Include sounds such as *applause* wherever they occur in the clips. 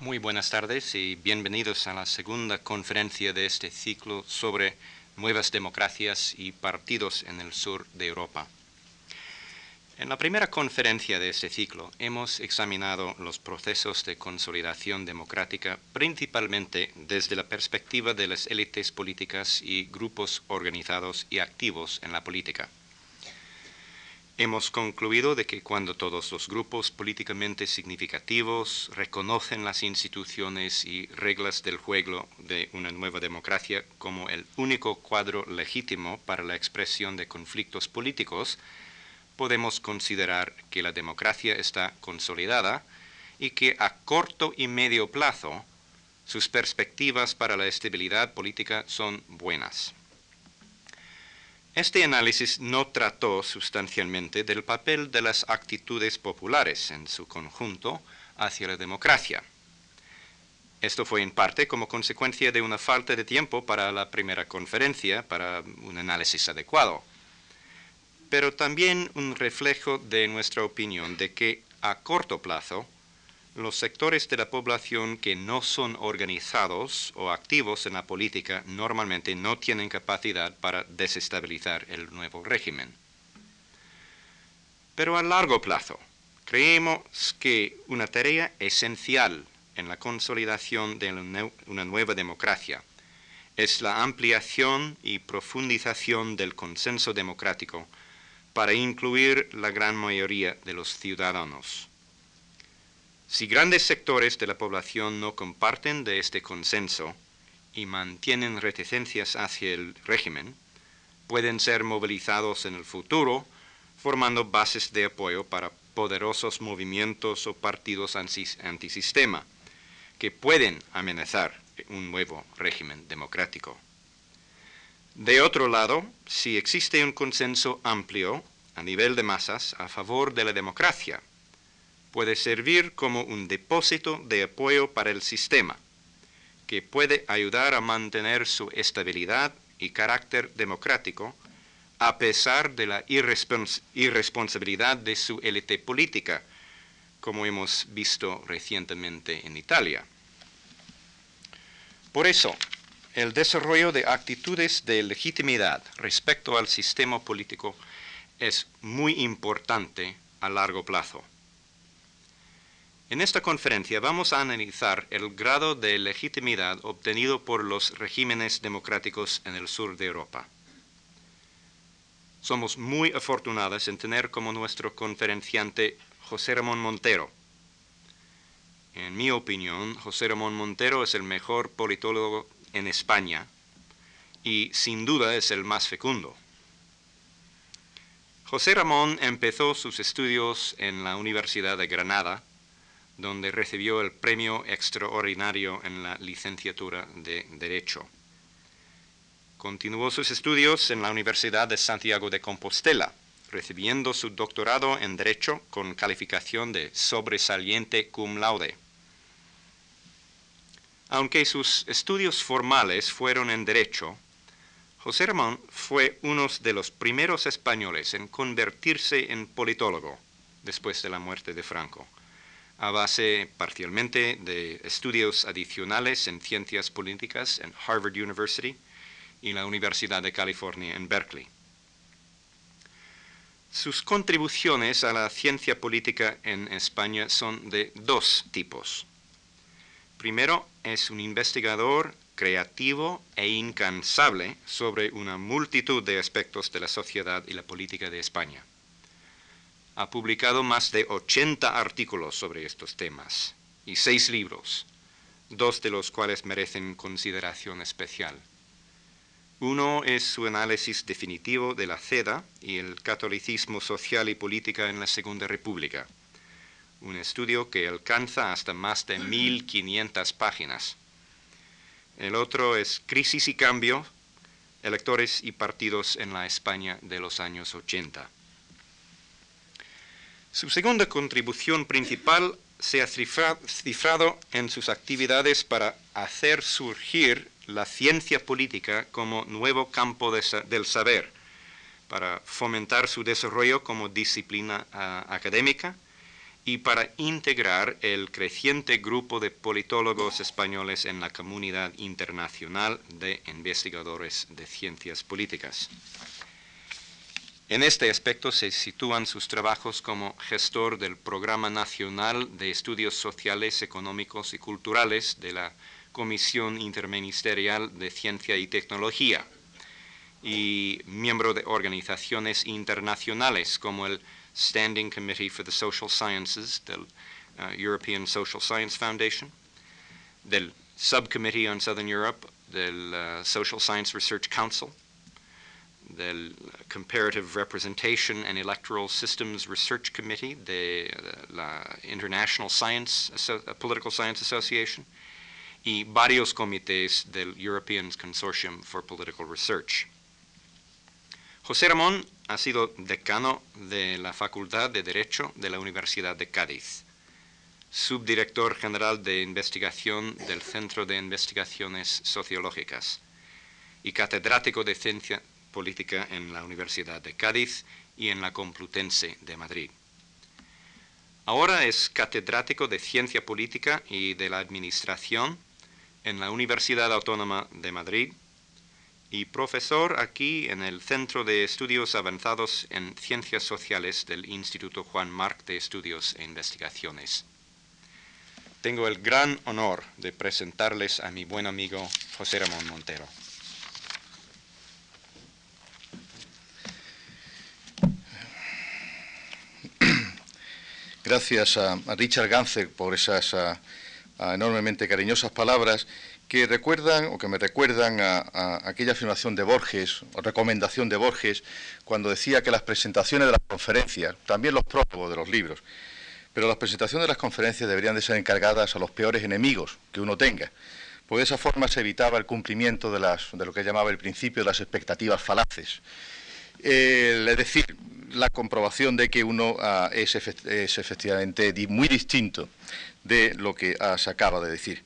Muy buenas tardes y bienvenidos a la segunda conferencia de este ciclo sobre nuevas democracias y partidos en el sur de Europa. En la primera conferencia de este ciclo hemos examinado los procesos de consolidación democrática principalmente desde la perspectiva de las élites políticas y grupos organizados y activos en la política. Hemos concluido de que cuando todos los grupos políticamente significativos reconocen las instituciones y reglas del juego de una nueva democracia como el único cuadro legítimo para la expresión de conflictos políticos, podemos considerar que la democracia está consolidada y que a corto y medio plazo sus perspectivas para la estabilidad política son buenas. Este análisis no trató sustancialmente del papel de las actitudes populares en su conjunto hacia la democracia. Esto fue en parte como consecuencia de una falta de tiempo para la primera conferencia, para un análisis adecuado, pero también un reflejo de nuestra opinión de que a corto plazo los sectores de la población que no son organizados o activos en la política normalmente no tienen capacidad para desestabilizar el nuevo régimen. Pero a largo plazo, creemos que una tarea esencial en la consolidación de una nueva democracia es la ampliación y profundización del consenso democrático para incluir la gran mayoría de los ciudadanos si grandes sectores de la población no comparten de este consenso y mantienen reticencias hacia el régimen, pueden ser movilizados en el futuro formando bases de apoyo para poderosos movimientos o partidos antisistema que pueden amenazar un nuevo régimen democrático. De otro lado, si existe un consenso amplio a nivel de masas a favor de la democracia, puede servir como un depósito de apoyo para el sistema, que puede ayudar a mantener su estabilidad y carácter democrático a pesar de la irresponsabilidad de su élite política, como hemos visto recientemente en Italia. Por eso, el desarrollo de actitudes de legitimidad respecto al sistema político es muy importante a largo plazo. En esta conferencia vamos a analizar el grado de legitimidad obtenido por los regímenes democráticos en el sur de Europa. Somos muy afortunados en tener como nuestro conferenciante José Ramón Montero. En mi opinión, José Ramón Montero es el mejor politólogo en España y sin duda es el más fecundo. José Ramón empezó sus estudios en la Universidad de Granada donde recibió el premio extraordinario en la licenciatura de Derecho. Continuó sus estudios en la Universidad de Santiago de Compostela, recibiendo su doctorado en Derecho con calificación de sobresaliente cum laude. Aunque sus estudios formales fueron en Derecho, José Ramón fue uno de los primeros españoles en convertirse en politólogo después de la muerte de Franco a base parcialmente de estudios adicionales en ciencias políticas en Harvard University y la Universidad de California en Berkeley. Sus contribuciones a la ciencia política en España son de dos tipos. Primero, es un investigador creativo e incansable sobre una multitud de aspectos de la sociedad y la política de España ha publicado más de 80 artículos sobre estos temas y seis libros, dos de los cuales merecen consideración especial. Uno es su análisis definitivo de la CEDA y el catolicismo social y política en la Segunda República, un estudio que alcanza hasta más de 1.500 páginas. El otro es Crisis y Cambio, electores y partidos en la España de los años 80. Su segunda contribución principal se ha cifrado en sus actividades para hacer surgir la ciencia política como nuevo campo del saber, para fomentar su desarrollo como disciplina ah, académica y para integrar el creciente grupo de politólogos españoles en la comunidad internacional de investigadores de ciencias políticas. En este aspecto se sitúan sus trabajos como gestor del Programa Nacional de Estudios Sociales, Económicos y Culturales de la Comisión Interministerial de Ciencia y Tecnología y miembro de organizaciones internacionales como el Standing Committee for the Social Sciences del uh, European Social Science Foundation, del Subcommittee on Southern Europe del uh, Social Science Research Council, del Comparative Representation and Electoral Systems Research Committee de la International Science, Political Science Association y varios comités del European Consortium for Political Research. José Ramón ha sido decano de la Facultad de Derecho de la Universidad de Cádiz, subdirector general de investigación del Centro de Investigaciones Sociológicas y catedrático de Ciencia Política en la Universidad de Cádiz y en la Complutense de Madrid. Ahora es catedrático de Ciencia Política y de la Administración en la Universidad Autónoma de Madrid y profesor aquí en el Centro de Estudios Avanzados en Ciencias Sociales del Instituto Juan Marc de Estudios e Investigaciones. Tengo el gran honor de presentarles a mi buen amigo José Ramón Montero. Gracias a, Richard Ganser por esas enormemente cariñosas palabras que recuerdan o que me recuerdan a, aquella afirmación de Borges o recomendación de Borges cuando decía que las presentaciones de las conferencias, también los prólogos de los libros, pero las presentaciones de las conferencias deberían de ser encargadas a los peores enemigos que uno tenga, porque de esa forma se evitaba el cumplimiento de, lo que llamaba el principio de las expectativas falaces. Es decir, la comprobación de que uno ah, es, efectivamente muy distinto de lo que ah, se acaba de decir.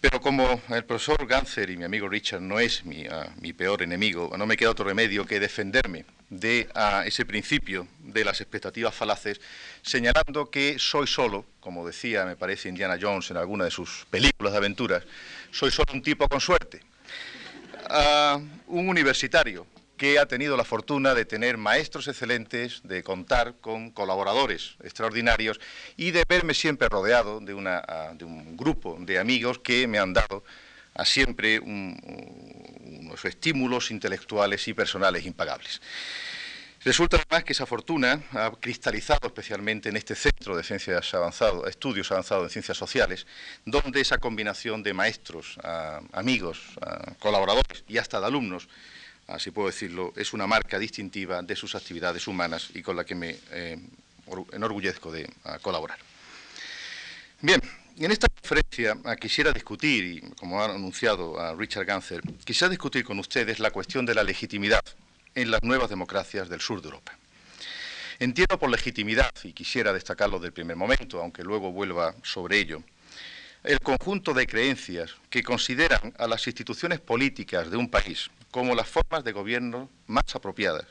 Pero como el profesor Ganser y mi amigo Richard no es mi, ah, peor enemigo, no me queda otro remedio que defenderme de ese principio de las expectativas falaces, señalando que soy solo, como decía, me parece, Indiana Jones en alguna de sus películas de aventuras, soy solo un tipo con suerte, un universitario, que ha tenido la fortuna de tener maestros excelentes, de contar con colaboradores extraordinarios y de verme siempre rodeado de, un grupo de amigos que me han dado a siempre unos estímulos intelectuales y personales impagables. Resulta además que esa fortuna ha cristalizado especialmente en este centro de ciencias avanzadas, estudios avanzados en ciencias sociales, donde esa combinación de maestros, amigos, colaboradores y hasta de alumnos así puedo decirlo, es una marca distintiva de sus actividades humanas y con la que me eh, enorgullezco de colaborar. Bien, en esta conferencia ah, quisiera discutir, y como ha anunciado a Richard Ganser, quisiera discutir con ustedes la cuestión de la legitimidad en las nuevas democracias del sur de Europa. Entiendo por legitimidad, y quisiera destacarlo del primer momento, aunque luego vuelva sobre ello, el conjunto de creencias que consideran a las instituciones políticas de un país como las formas de gobierno más apropiadas,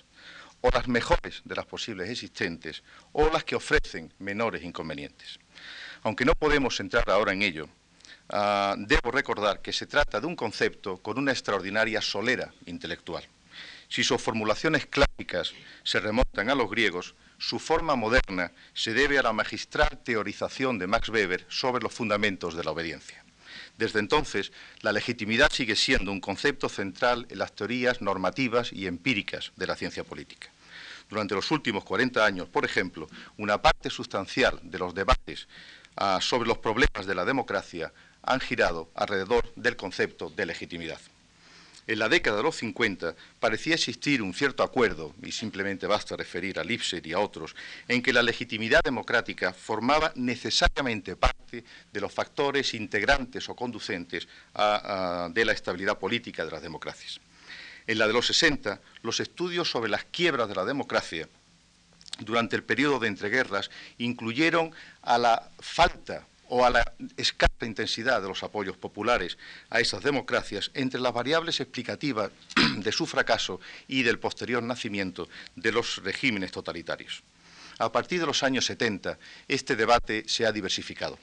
o las mejores de las posibles existentes, o las que ofrecen menores inconvenientes. Aunque no podemos entrar ahora en ello, ah, debo recordar que se trata de un concepto con una extraordinaria solera intelectual. Si sus formulaciones clásicas se remontan a los griegos, su forma moderna se debe a la magistral teorización de Max Weber sobre los fundamentos de la obediencia. Desde entonces, la legitimidad sigue siendo un concepto central en las teorías normativas y empíricas de la ciencia política. Durante los últimos 40 años, por ejemplo, una parte sustancial de los debates ah, sobre los problemas de la democracia han girado alrededor del concepto de legitimidad. En la década de los 50 parecía existir un cierto acuerdo, y simplemente basta referir a Lipset y a otros, en que la legitimidad democrática formaba necesariamente parte de los factores integrantes o conducentes de la estabilidad política de las democracias. En la de los 60, los estudios sobre las quiebras de la democracia durante el periodo de entreguerras incluyeron a la falta o a la escasa intensidad de los apoyos populares a esas democracias entre las variables explicativas *clears throat* de su fracaso y del posterior nacimiento de los regímenes totalitarios. A partir de los años 70, este debate se ha diversificado.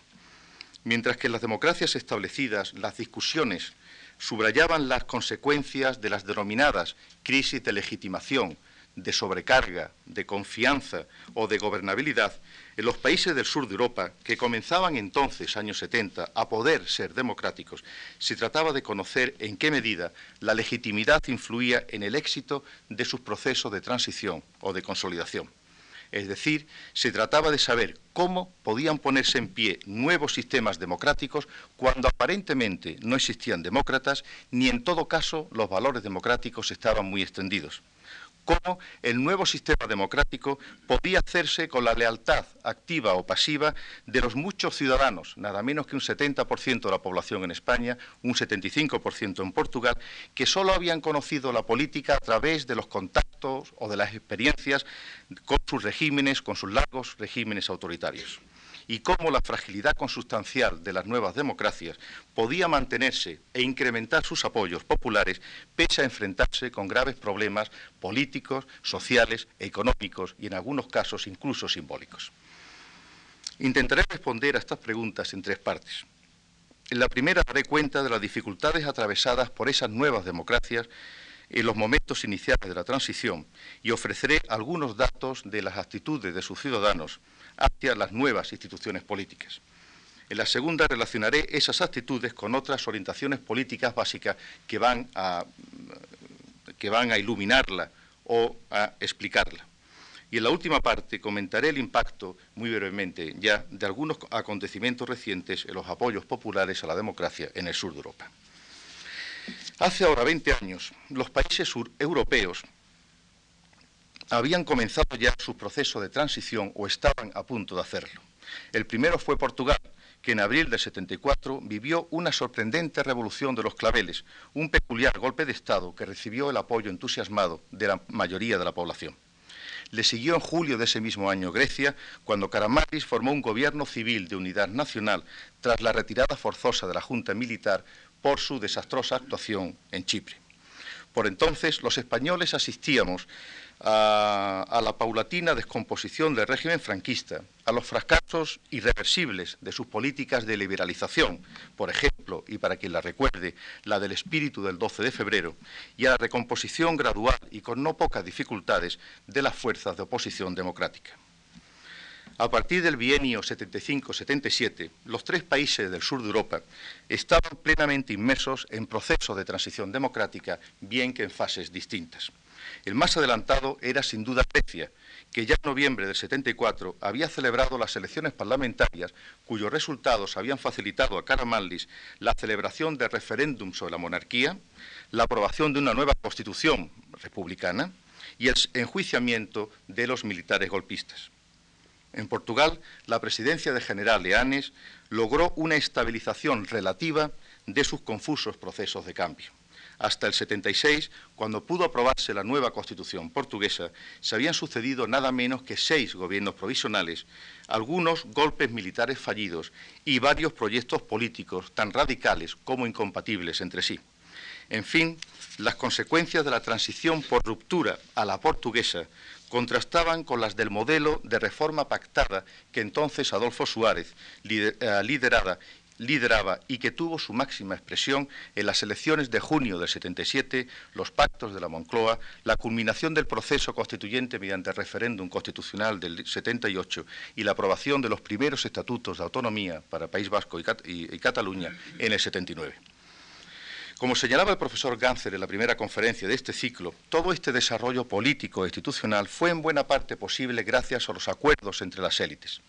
Mientras que en las democracias establecidas las discusiones subrayaban las consecuencias de las denominadas crisis de legitimación, de sobrecarga, de confianza o de gobernabilidad, en los países del sur de Europa, que comenzaban entonces, años 70, a poder ser democráticos, se trataba de conocer en qué medida la legitimidad influía en el éxito de sus procesos de transición o de consolidación. Es decir, se trataba de saber cómo podían ponerse en pie nuevos sistemas democráticos cuando aparentemente no existían demócratas ni en todo caso los valores democráticos estaban muy extendidos cómo el nuevo sistema democrático podía hacerse con la lealtad activa o pasiva de los muchos ciudadanos, nada menos que un 70% de la población en España, un 75% en Portugal, que solo habían conocido la política a través de los contactos o de las experiencias con sus regímenes, con sus largos regímenes autoritarios y cómo la fragilidad consustancial de las nuevas democracias podía mantenerse e incrementar sus apoyos populares pese a enfrentarse con graves problemas políticos, sociales, económicos y en algunos casos incluso simbólicos. Intentaré responder a estas preguntas en tres partes. En la primera daré cuenta de las dificultades atravesadas por esas nuevas democracias en los momentos iniciales de la transición y ofreceré algunos datos de las actitudes de sus ciudadanos hacia las nuevas instituciones políticas. En la segunda relacionaré esas actitudes con otras orientaciones políticas básicas que van a, iluminarla o a explicarla. Y en la última parte comentaré el impacto, muy brevemente ya, de algunos acontecimientos recientes en los apoyos populares a la democracia en el sur de Europa. Hace ahora 20 años, los países europeos habían comenzado ya su proceso de transición o estaban a punto de hacerlo. El primero fue Portugal, que en abril del 74 vivió una sorprendente revolución de los claveles, un peculiar golpe de Estado que recibió el apoyo entusiasmado de la mayoría de la población. Le siguió en julio de ese mismo año Grecia, cuando Karamanlis formó un gobierno civil de unidad nacional tras la retirada forzosa de la Junta Militar por su desastrosa actuación en Chipre. Por entonces, los españoles asistíamos a, la paulatina descomposición del régimen franquista, a los fracasos irreversibles de sus políticas de liberalización, por ejemplo, y para quien la recuerde, la del espíritu del 12 de febrero, y a la recomposición gradual y con no pocas dificultades de las fuerzas de oposición democrática. A partir del bienio 75-77, los tres países del sur de Europa estaban plenamente inmersos en procesos de transición democrática, bien que en fases distintas. El más adelantado era sin duda Grecia, que ya en noviembre del 74 había celebrado las elecciones parlamentarias cuyos resultados habían facilitado a Karamanlis la celebración del referéndum sobre la monarquía, la aprobación de una nueva constitución republicana y el enjuiciamiento de los militares golpistas. En Portugal, la presidencia de General Leanes logró una estabilización relativa de sus confusos procesos de cambio. Hasta el 76, cuando pudo aprobarse la nueva constitución portuguesa, se habían sucedido nada menos que seis gobiernos provisionales, algunos golpes militares fallidos y varios proyectos políticos tan radicales como incompatibles entre sí. En fin, las consecuencias de la transición por ruptura a la portuguesa contrastaban con las del modelo de reforma pactada que entonces Adolfo Suárez eh, liderada lideraba y que tuvo su máxima expresión en las elecciones de junio del 77, los pactos de la Moncloa, la culminación del proceso constituyente mediante referéndum constitucional del 78 y la aprobación de los primeros estatutos de autonomía para País Vasco y, y Cataluña en el 79. Como señalaba el profesor Ganser en la primera conferencia de este ciclo, todo este desarrollo político e institucional fue en buena parte posible gracias a los acuerdos entre las élites.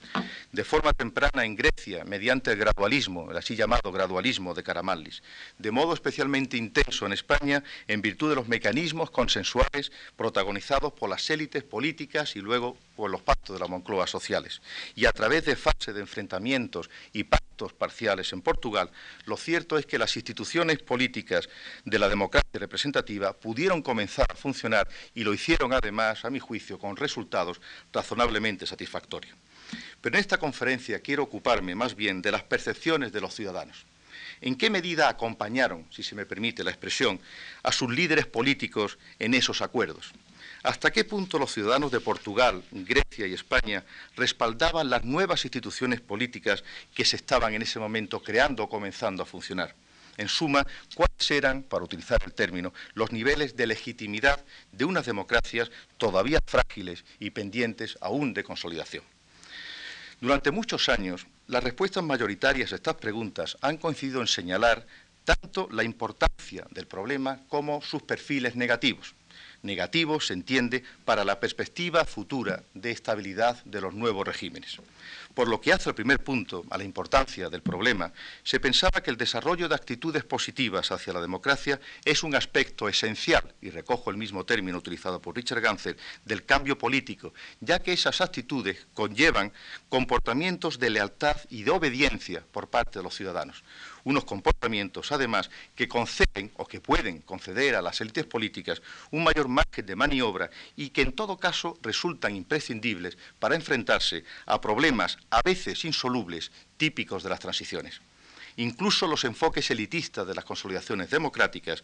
De forma temprana en Grecia, mediante el gradualismo, el así llamado gradualismo de Karamanlis, de modo especialmente intenso en España en virtud de los mecanismos consensuales protagonizados por las élites políticas y luego por los pactos de la Moncloa sociales, y a través de fases de enfrentamientos y pactos parciales en Portugal, lo cierto es que las instituciones políticas de la democracia representativa pudieron comenzar a funcionar y lo hicieron además, a mi juicio, con resultados razonablemente satisfactorios. Pero en esta conferencia quiero ocuparme más bien de las percepciones de los ciudadanos. ¿En qué medida acompañaron, si se me permite la expresión, a sus líderes políticos en esos acuerdos? ¿Hasta qué punto los ciudadanos de Portugal, Grecia y España respaldaban las nuevas instituciones políticas que se estaban en ese momento creando o comenzando a funcionar? En suma, ¿cuáles eran, para utilizar el término, los niveles de legitimidad de unas democracias todavía frágiles y pendientes aún de consolidación? Durante muchos años, las respuestas mayoritarias a estas preguntas han coincidido en señalar tanto la importancia del problema como sus perfiles negativos negativo, se entiende, para la perspectiva futura de estabilidad de los nuevos regímenes. Por lo que hace al primer punto, a la importancia del problema, se pensaba que el desarrollo de actitudes positivas hacia la democracia es un aspecto esencial, y recojo el mismo término utilizado por Richard Ganser, del cambio político, ya que esas actitudes conllevan comportamientos de lealtad y de obediencia por parte de los ciudadanos unos comportamientos, además, que conceden o que pueden conceder a las élites políticas un mayor margen de maniobra y que en todo caso resultan imprescindibles para enfrentarse a problemas a veces insolubles típicos de las transiciones. Incluso los enfoques elitistas de las consolidaciones democráticas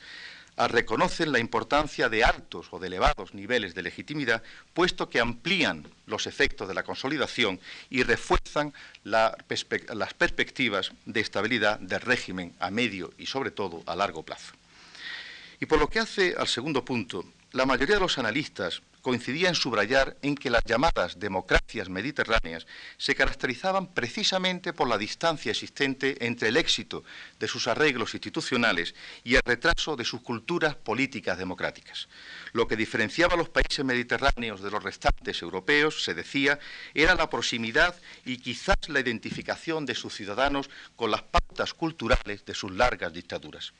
reconocen la importancia de altos o de elevados niveles de legitimidad, puesto que amplían los efectos de la consolidación y refuerzan las perspectivas de estabilidad del régimen a medio y sobre todo a largo plazo. Y por lo que hace al segundo punto, la mayoría de los analistas coincidía en subrayar en que las llamadas democracias mediterráneas se caracterizaban precisamente por la distancia existente entre el éxito de sus arreglos institucionales y el retraso de sus culturas políticas democráticas. Lo que diferenciaba a los países mediterráneos de los restantes europeos, se decía, era la proximidad y quizás la identificación de sus ciudadanos con las pautas culturales de sus largas dictaduras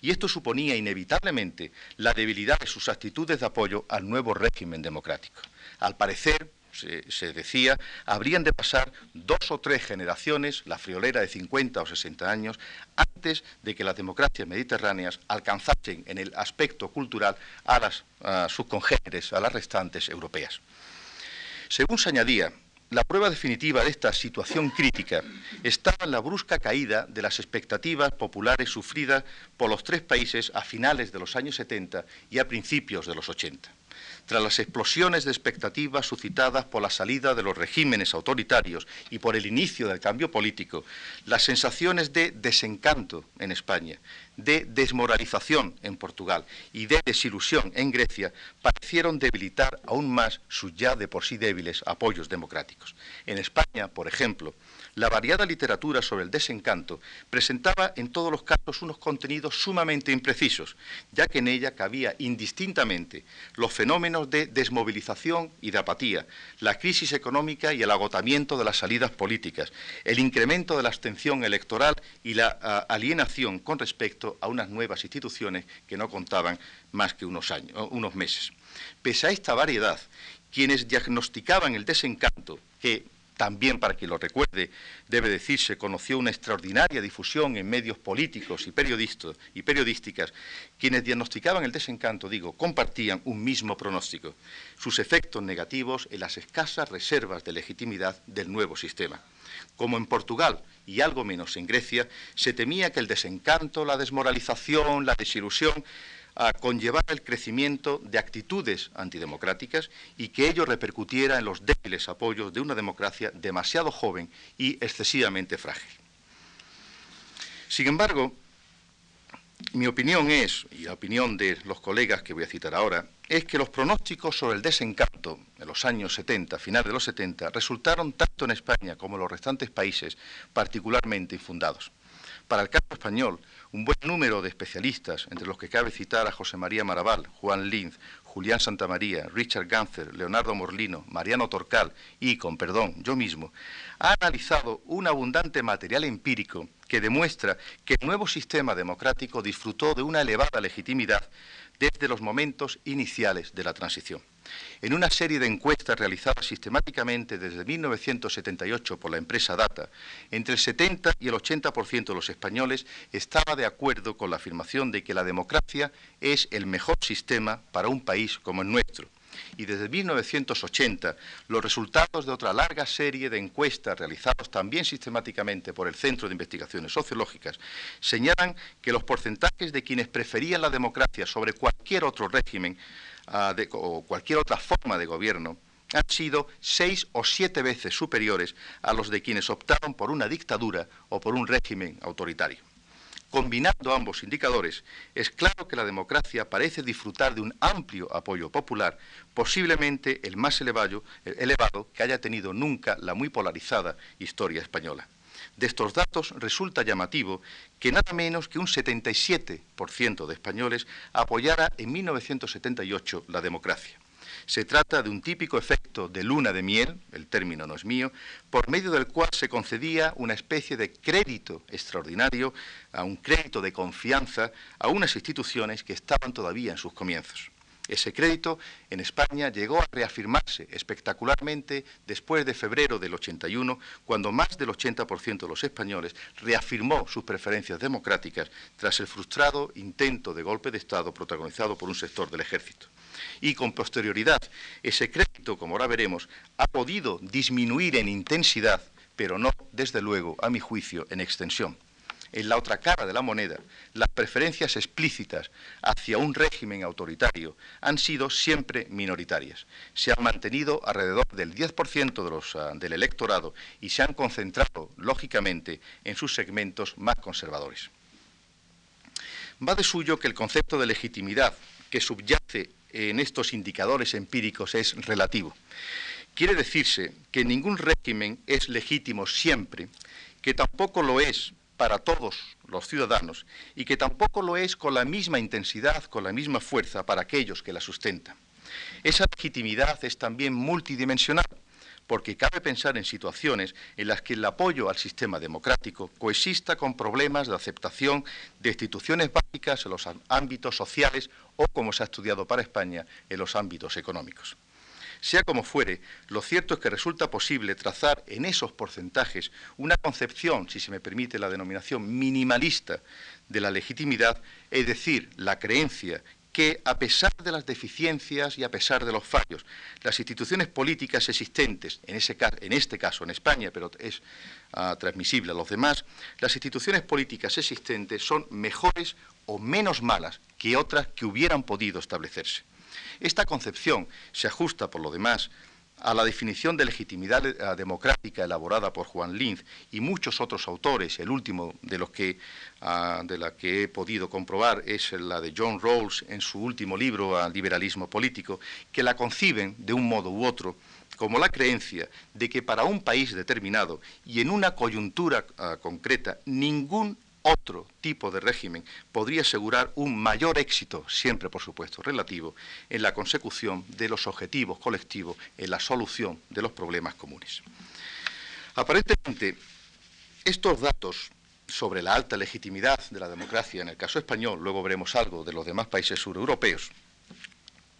y esto suponía inevitablemente la debilidad de sus actitudes de apoyo al nuevo régimen democrático. Al parecer, se, decía, habrían de pasar dos o tres generaciones, la friolera de 50 o 60 años, antes de que las democracias mediterráneas alcanzasen en el aspecto cultural a, sus congéneres, a las restantes europeas. Según se añadía, la prueba definitiva de esta situación crítica estaba en la brusca caída de las expectativas populares sufridas por los tres países a finales de los años 70 y a principios de los 80 tras las explosiones de expectativas suscitadas por la salida de los regímenes autoritarios y por el inicio del cambio político, las sensaciones de desencanto en España, de desmoralización en Portugal y de desilusión en Grecia parecieron debilitar aún más sus ya de por sí débiles apoyos democráticos. En España, por ejemplo, la variada literatura sobre el desencanto presentaba en todos los casos unos contenidos sumamente imprecisos, ya que en ella cabía indistintamente los fenómenos de desmovilización y de apatía, la crisis económica y el agotamiento de las salidas políticas, el incremento de la abstención electoral y la ah, alienación con respecto a unas nuevas instituciones que no contaban más que unos, años, unos meses. Pese a esta variedad, quienes diagnosticaban el desencanto, que también, para que lo recuerde, debe decirse, conoció una extraordinaria difusión en medios políticos y, periodistas, y periodísticas. Quienes diagnosticaban el desencanto, digo, compartían un mismo pronóstico, sus efectos negativos en las escasas reservas de legitimidad del nuevo sistema. Como en Portugal y algo menos en Grecia, se temía que el desencanto, la desmoralización, la desilusión a conllevar el crecimiento de actitudes antidemocráticas y que ello repercutiera en los débiles apoyos de una democracia demasiado joven y excesivamente frágil. Sin embargo, mi opinión es, y la opinión de los colegas que voy a citar ahora, es que los pronósticos sobre el desencanto en los años 70, final de los 70, resultaron tanto en España como en los restantes países particularmente infundados. Para el caso español, un buen número de especialistas, entre los que cabe citar a José María Maraval, Juan Linz, Julián Santamaría, Richard Ganser, Leonardo Morlino, Mariano Torcal y, con perdón, yo mismo, ha analizado un abundante material empírico que demuestra que el nuevo sistema democrático disfrutó de una elevada legitimidad desde los momentos iniciales de la transición. En una serie de encuestas realizadas sistemáticamente desde 1978 por la empresa Data, entre el 70 y el 80% de los españoles estaba de acuerdo con la afirmación de que la democracia es el mejor sistema para un país como el nuestro y desde 1980 los resultados de otra larga serie de encuestas realizadas también sistemáticamente por el Centro de Investigaciones Sociológicas señalan que los porcentajes de quienes preferían la democracia sobre cualquier otro régimen ah, o cualquier otra forma de gobierno han sido seis o siete veces superiores a los de quienes optaron por una dictadura o por un régimen autoritario. Combinando ambos indicadores, es claro que la democracia parece disfrutar de un amplio apoyo popular, posiblemente el más elevado, que haya tenido nunca la muy polarizada historia española. De estos datos resulta llamativo que nada menos que un 77% de españoles apoyara en 1978 la democracia. Se trata de un típico efecto de luna de miel, el término no es mío, por medio del cual se concedía una especie de crédito extraordinario, a un crédito de confianza a unas instituciones que estaban todavía en sus comienzos. Ese crédito en España llegó a reafirmarse espectacularmente después de febrero del 81, cuando más del 80% de los españoles reafirmó sus preferencias democráticas tras el frustrado intento de golpe de Estado protagonizado por un sector del ejército y con posterioridad ese crédito, como ahora veremos, ha podido disminuir en intensidad, pero no, desde luego, a mi juicio, en extensión. En la otra cara de la moneda, las preferencias explícitas hacia un régimen autoritario han sido siempre minoritarias. Se han mantenido alrededor del 10% de los, ah, del electorado y se han concentrado, lógicamente, en sus segmentos más conservadores. Va de suyo que el concepto de legitimidad que subyace en estos indicadores empíricos es relativo. Quiere decirse que ningún régimen es legítimo siempre, que tampoco lo es para todos los ciudadanos y que tampoco lo es con la misma intensidad, con la misma fuerza para aquellos que la sustentan. Esa legitimidad es también multidimensional porque cabe pensar en situaciones en las que el apoyo al sistema democrático coexista con problemas de aceptación de instituciones básicas en los ámbitos sociales o, como se ha estudiado para España, en los ámbitos económicos. Sea como fuere, lo cierto es que resulta posible trazar en esos porcentajes una concepción, si se me permite la denominación, minimalista de la legitimidad, es decir, la creencia que, a pesar de las deficiencias y a pesar de los fallos, las instituciones políticas existentes, en, este caso en España, pero es ah, transmisible a los demás, las instituciones políticas existentes son mejores o menos malas que otras que hubieran podido establecerse. Esta concepción se ajusta, por lo demás, a la definición de legitimidad eh, democrática elaborada por Juan Linz y muchos otros autores, el último de los que ah, de la que he podido comprobar es la de John Rawls en su último libro Al liberalismo político, que la conciben de un modo u otro como la creencia de que para un país determinado y en una coyuntura ah, concreta ningún otro tipo de régimen podría asegurar un mayor éxito, siempre por supuesto relativo, en la consecución de los objetivos colectivos, en la solución de los problemas comunes. Aparentemente, estos datos sobre la alta legitimidad de la democracia en el caso español, luego veremos algo de los demás países sureuropeos,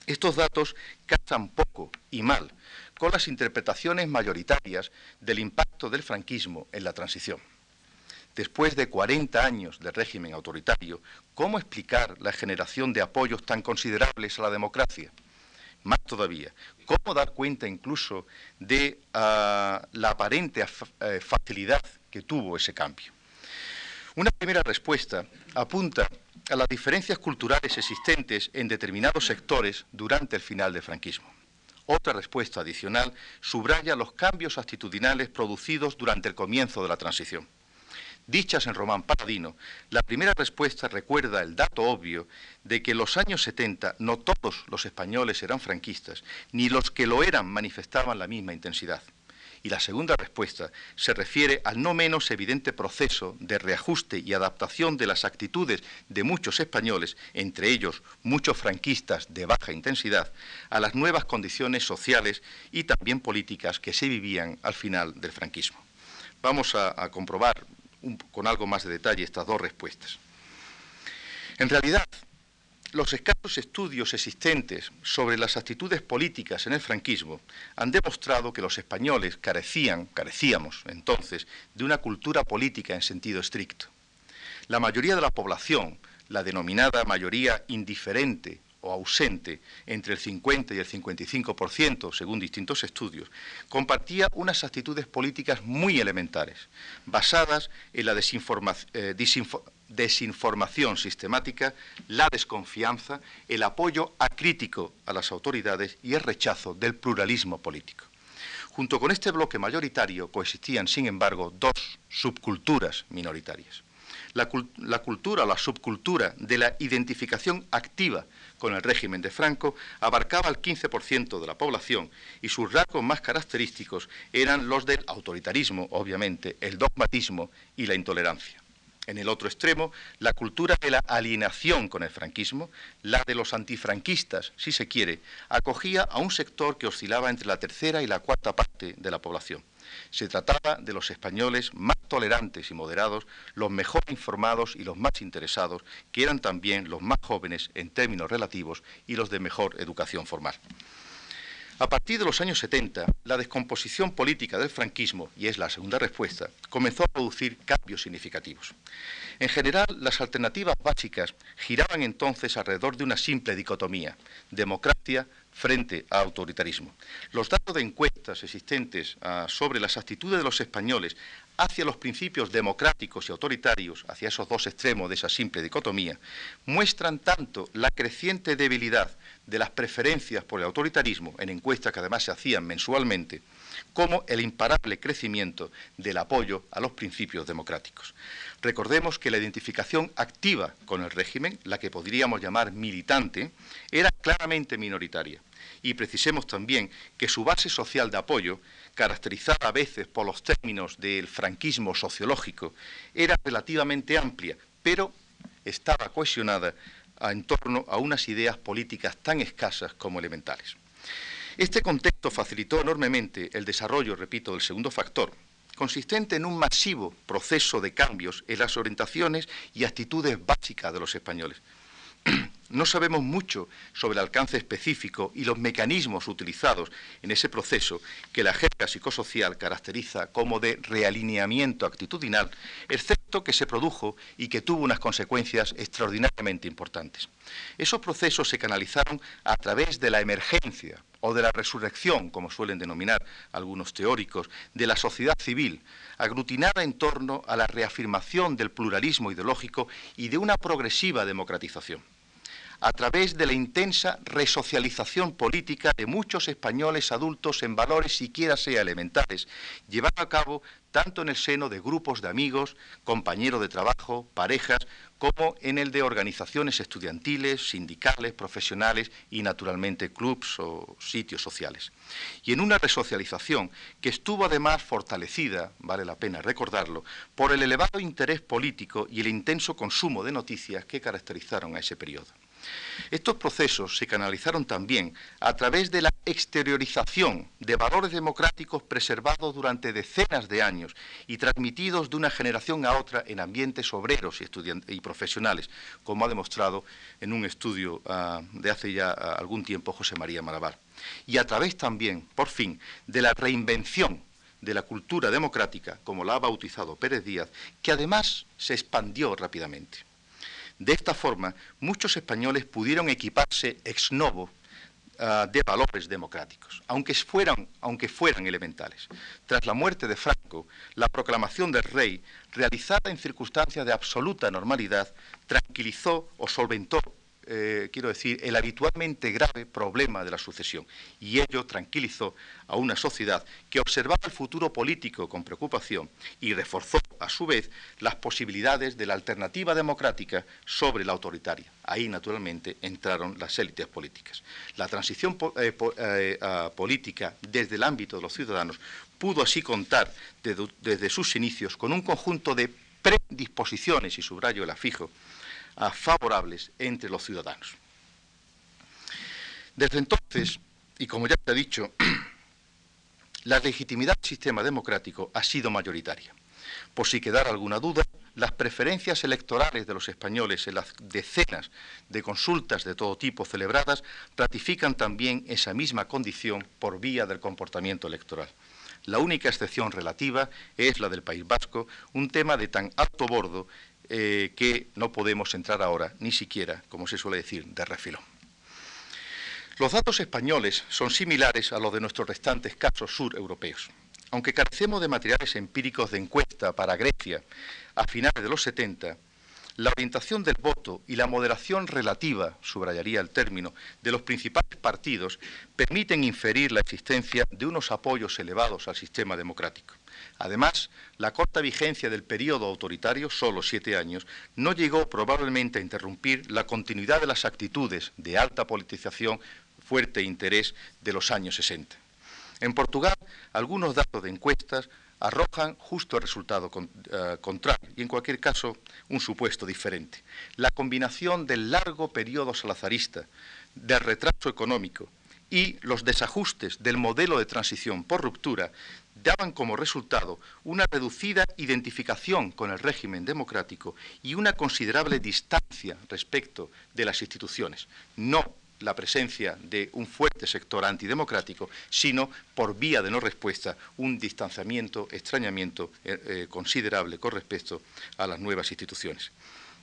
estos datos casan poco y mal con las interpretaciones mayoritarias del impacto del franquismo en la transición después de 40 años de régimen autoritario, ¿cómo explicar la generación de apoyos tan considerables a la democracia? Más todavía, ¿cómo dar cuenta incluso de ah, la aparente eh, facilidad que tuvo ese cambio? Una primera respuesta apunta a las diferencias culturales existentes en determinados sectores durante el final del franquismo. Otra respuesta adicional subraya los cambios actitudinales producidos durante el comienzo de la transición dichas en Román Paladino, la primera respuesta recuerda el dato obvio de que en los años 70 no todos los españoles eran franquistas, ni los que lo eran manifestaban la misma intensidad. Y la segunda respuesta se refiere al no menos evidente proceso de reajuste y adaptación de las actitudes de muchos españoles, entre ellos muchos franquistas de baja intensidad, a las nuevas condiciones sociales y también políticas que se vivían al final del franquismo. Vamos a, a comprobar con algo más de detalle estas dos respuestas. En realidad, los escasos estudios existentes sobre las actitudes políticas en el franquismo han demostrado que los españoles carecían, carecíamos entonces, de una cultura política en sentido estricto. La mayoría de la población, la denominada mayoría indiferente o ausente entre el 50 y el 55%, según distintos estudios, compartía unas actitudes políticas muy elementares, basadas en la eh, desinformación sistemática, la desconfianza, el apoyo acrítico a las autoridades y el rechazo del pluralismo político. Junto con este bloque mayoritario coexistían, sin embargo, dos subculturas minoritarias. La, cultura o la subcultura de la identificación activa con el régimen de Franco abarcaba el 15% de la población y sus rasgos más característicos eran los del autoritarismo, obviamente, el dogmatismo y la intolerancia. En el otro extremo, la cultura de la alienación con el franquismo, la de los antifranquistas, si se quiere, acogía a un sector que oscilaba entre la tercera y la cuarta parte de la población. Se trataba de los españoles más tolerantes y moderados, los mejor informados y los más interesados, que eran también los más jóvenes en términos relativos y los de mejor educación formal. A partir de los años 70, la descomposición política del franquismo, y es la segunda respuesta, comenzó a producir cambios significativos. En general, las alternativas básicas giraban entonces alrededor de una simple dicotomía, democracia frente a autoritarismo. Los datos de encuestas existentes ah, sobre las actitudes de los españoles hacia los principios democráticos y autoritarios, hacia esos dos extremos de esa simple dicotomía, muestran tanto la creciente debilidad de las preferencias por el autoritarismo, en encuestas que además se hacían mensualmente, como el imparable crecimiento del apoyo a los principios democráticos. Recordemos que la identificación activa con el régimen, la que podríamos llamar militante, era claramente minoritaria. Y precisemos también que su base social de apoyo, caracterizada a veces por los términos del franquismo sociológico, era relativamente amplia, pero estaba cohesionada en torno a unas ideas políticas tan escasas como elementales. Este contexto facilitó enormemente el desarrollo, repito, del segundo factor, consistente en un masivo proceso de cambios en las orientaciones y actitudes básicas de los españoles. *clears throat* No sabemos mucho sobre el alcance específico y los mecanismos utilizados en ese proceso que la jerga psicosocial caracteriza como de realineamiento actitudinal, excepto que se produjo y que tuvo unas consecuencias extraordinariamente importantes. Esos procesos se canalizaron a través de la emergencia o de la resurrección, como suelen denominar algunos teóricos, de la sociedad civil, aglutinada en torno a la reafirmación del pluralismo ideológico y de una progresiva democratización a través de la intensa resocialización política de muchos españoles adultos en valores siquiera sea elementales, llevada a cabo tanto en el seno de grupos de amigos, compañeros de trabajo, parejas, como en el de organizaciones estudiantiles, sindicales, profesionales y naturalmente clubs o sitios sociales. Y en una resocialización que estuvo además fortalecida, vale la pena recordarlo, por el elevado interés político y el intenso consumo de noticias que caracterizaron a ese periodo. Estos procesos se canalizaron también a través de la exteriorización de valores democráticos preservados durante decenas de años y transmitidos de una generación a otra en ambientes obreros y, y profesionales, como ha demostrado en un estudio ah, de hace ya ah, algún tiempo José María Malabar. Y a través también, por fin, de la reinvención de la cultura democrática, como la ha bautizado Pérez Díaz, que además se expandió rápidamente. De esta forma, muchos españoles pudieron equiparse ex novo ah, de valores democráticos, aunque fueran, aunque fueran elementales. Tras la muerte de Franco, la proclamación del rey, realizada en circunstancias de absoluta normalidad, tranquilizó o solventó eh, quiero decir, el habitualmente grave problema de la sucesión. Y ello tranquilizó a una sociedad que observaba el futuro político con preocupación y reforzó, a su vez, las posibilidades de la alternativa democrática sobre la autoritaria. Ahí, naturalmente, entraron las élites políticas. La transición eh, eh, política desde el ámbito de los ciudadanos pudo así contar desde sus inicios con un conjunto de predisposiciones, y subrayo el afijo, favorables entre los ciudadanos. Desde entonces, y como ya se ha dicho, *clears throat* la legitimidad del sistema democrático ha sido mayoritaria. Por si quedara alguna duda, las preferencias electorales de los españoles en las decenas de consultas de todo tipo celebradas ratifican también esa misma condición por vía del comportamiento electoral. La única excepción relativa es la del País Vasco, un tema de tan alto bordo eh, que no podemos entrar ahora, ni siquiera, como se suele decir, de refilón. Los datos españoles son similares a los de nuestros restantes casos sureuropeos. Aunque carecemos de materiales empíricos de encuesta para Grecia a finales de los 70, la orientación del voto y la moderación relativa, subrayaría el término, de los principales partidos permiten inferir la existencia de unos apoyos elevados al sistema democrático. Además, la corta vigencia del periodo autoritario, solo siete años, no llegó probablemente a interrumpir la continuidad de las actitudes de alta politización, fuerte interés de los años 60. En Portugal, algunos datos de encuestas arrojan justo el resultado eh, contrario y en cualquier caso un supuesto diferente. La combinación del largo periodo salazarista, del retraso económico y los desajustes del modelo de transición por ruptura daban como resultado una reducida identificación con el régimen democrático y una considerable distancia respecto de las instituciones, no la presencia de un fuerte sector antidemocrático, sino por vía de no respuesta un distanciamiento, extrañamiento eh, eh, considerable con respecto a las nuevas instituciones.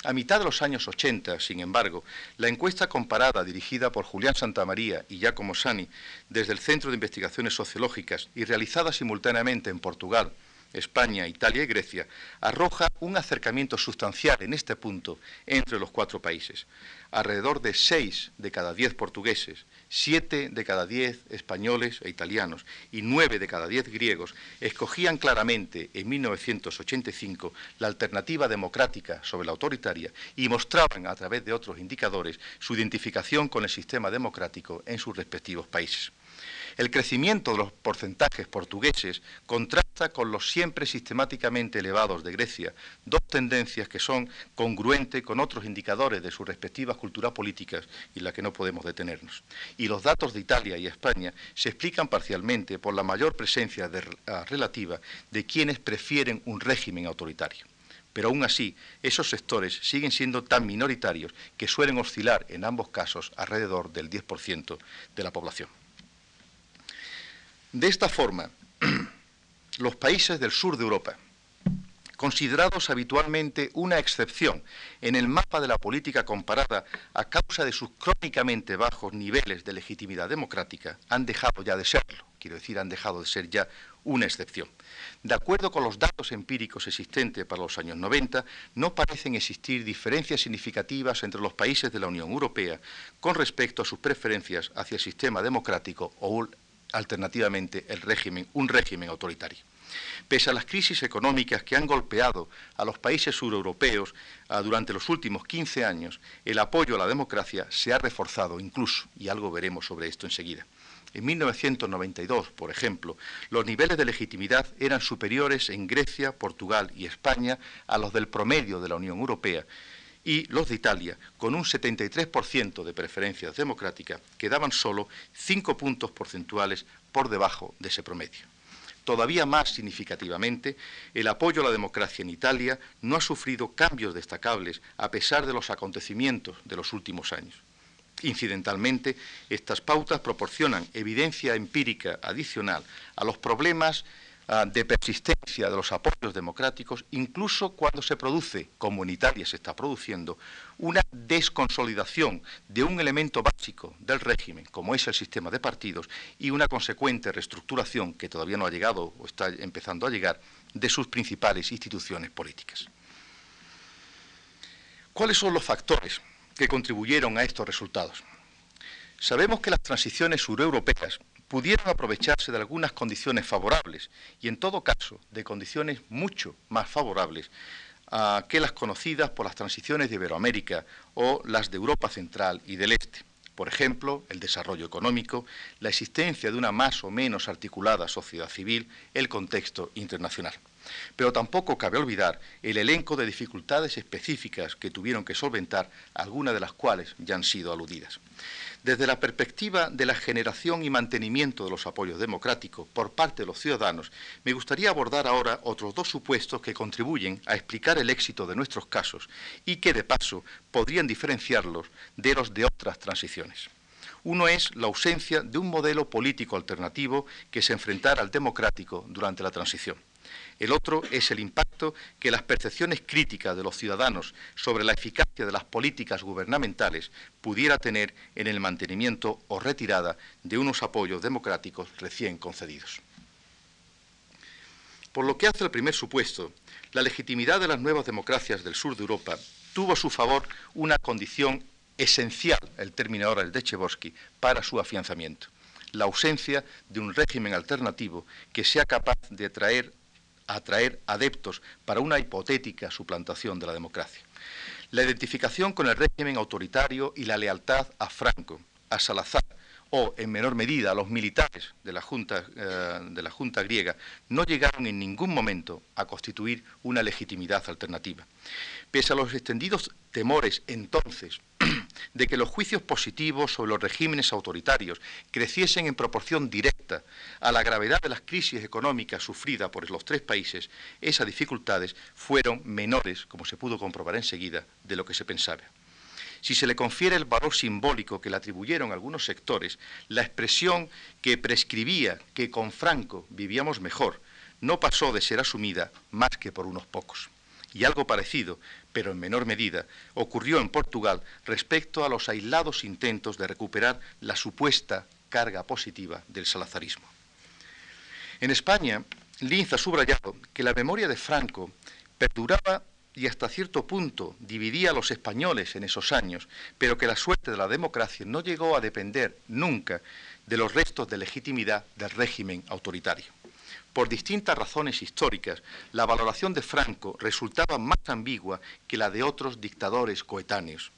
A mitad de los años 80, sin embargo, la encuesta comparada dirigida por Julián Santamaría y Giacomo Sani desde el Centro de Investigaciones Sociológicas y realizada simultáneamente en Portugal, España, Italia y Grecia, arroja un acercamiento sustancial en este punto entre los cuatro países. Alrededor de seis de cada diez portugueses, siete de cada diez españoles e italianos y nueve de cada diez griegos escogían claramente en 1985 la alternativa democrática sobre la autoritaria y mostraban a través de otros indicadores su identificación con el sistema democrático en sus respectivos países. El crecimiento de los porcentajes portugueses contrasta con los siempre sistemáticamente elevados de Grecia, dos tendencias que son congruentes con otros indicadores de sus respectivas culturas políticas y las que no podemos detenernos. Y los datos de Italia y España se explican parcialmente por la mayor presencia ah, relativa de quienes prefieren un régimen autoritario pero aún así esos sectores siguen siendo tan minoritarios que suelen oscilar en ambos casos alrededor del 10% de la población. De esta forma, *clears throat* los países del sur de Europa, considerados habitualmente una excepción en el mapa de la política comparada a causa de sus crónicamente bajos niveles de legitimidad democrática, han dejado ya de serlo, quiero decir, han dejado de ser ya una excepción. De acuerdo con los datos empíricos existentes para los años 90, no parecen existir diferencias significativas entre los países de la Unión Europea con respecto a sus preferencias hacia el sistema democrático o alternativamente el régimen, un régimen autoritario. Pese a las crisis económicas que han golpeado a los países sureuropeos ah, durante los últimos 15 años, el apoyo a la democracia se ha reforzado incluso, y algo veremos sobre esto enseguida. En 1992, por ejemplo, los niveles de legitimidad eran superiores en Grecia, Portugal y España a los del promedio de la Unión Europea, y los de Italia, con un 73% de preferencias democráticas, quedaban solo 5 puntos porcentuales por debajo de ese promedio. Todavía más significativamente, el apoyo a la democracia en Italia no ha sufrido cambios destacables a pesar de los acontecimientos de los últimos años. Incidentalmente, estas pautas proporcionan evidencia empírica adicional a los problemas Ah, de persistencia de los apoyos democráticos, incluso cuando se produce, como en Italia se está produciendo, una desconsolidación de un elemento básico del régimen, como es el sistema de partidos, y una consecuente reestructuración, que todavía no ha llegado o está empezando a llegar, de sus principales instituciones políticas. ¿Cuáles son los factores que contribuyeron a estos resultados? Sabemos que las transiciones sureuropeas pudieron aprovecharse de algunas condiciones favorables y en todo caso de condiciones mucho más favorables ah, que las conocidas por las transiciones de Iberoamérica o las de Europa Central y del Este. Por ejemplo, el desarrollo económico, la existencia de una más o menos articulada sociedad civil, el contexto internacional. Pero tampoco cabe olvidar el elenco de dificultades específicas que tuvieron que solventar, algunas de las cuales ya han sido aludidas. Desde la perspectiva de la generación y mantenimiento de los apoyos democráticos por parte de los ciudadanos, me gustaría abordar ahora otros dos supuestos que contribuyen a explicar el éxito de nuestros casos y que, de paso, podrían diferenciarlos de los de otras transiciones. Uno es la ausencia de un modelo político alternativo que se enfrentara al democrático durante la transición. El otro es el impacto que las percepciones críticas de los ciudadanos sobre la eficacia de las políticas gubernamentales pudiera tener en el mantenimiento o retirada de unos apoyos democráticos recién concedidos. Por lo que hace al primer supuesto, la legitimidad de las nuevas democracias del sur de Europa tuvo a su favor una condición esencial, el término ahora el de Cheborski, para su afianzamiento, la ausencia de un régimen alternativo que sea capaz de atraer, atraer adeptos para una hipotética suplantación de la democracia. La identificación con el régimen autoritario y la lealtad a Franco, a Salazar, o, en menor medida, los militares de la, Junta, eh, de la Junta griega no llegaron en ningún momento a constituir una legitimidad alternativa. Pese a los extendidos temores entonces de que los juicios positivos sobre los regímenes autoritarios creciesen en proporción directa a la gravedad de las crisis económicas sufridas por los tres países, esas dificultades fueron menores, como se pudo comprobar enseguida, de lo que se pensaba. Si se le confiere el valor simbólico que le atribuyeron algunos sectores, la expresión que prescribía que con Franco vivíamos mejor no pasó de ser asumida más que por unos pocos. Y algo parecido, pero en menor medida, ocurrió en Portugal respecto a los aislados intentos de recuperar la supuesta carga positiva del salazarismo. En España, Linz ha subrayado que la memoria de Franco perduraba y hasta cierto punto dividía a los españoles en esos años, pero que la suerte de la democracia no llegó a depender nunca de los restos de legitimidad del régimen autoritario. Por distintas razones históricas, la valoración de Franco resultaba más ambigua que la de otros dictadores coetáneos.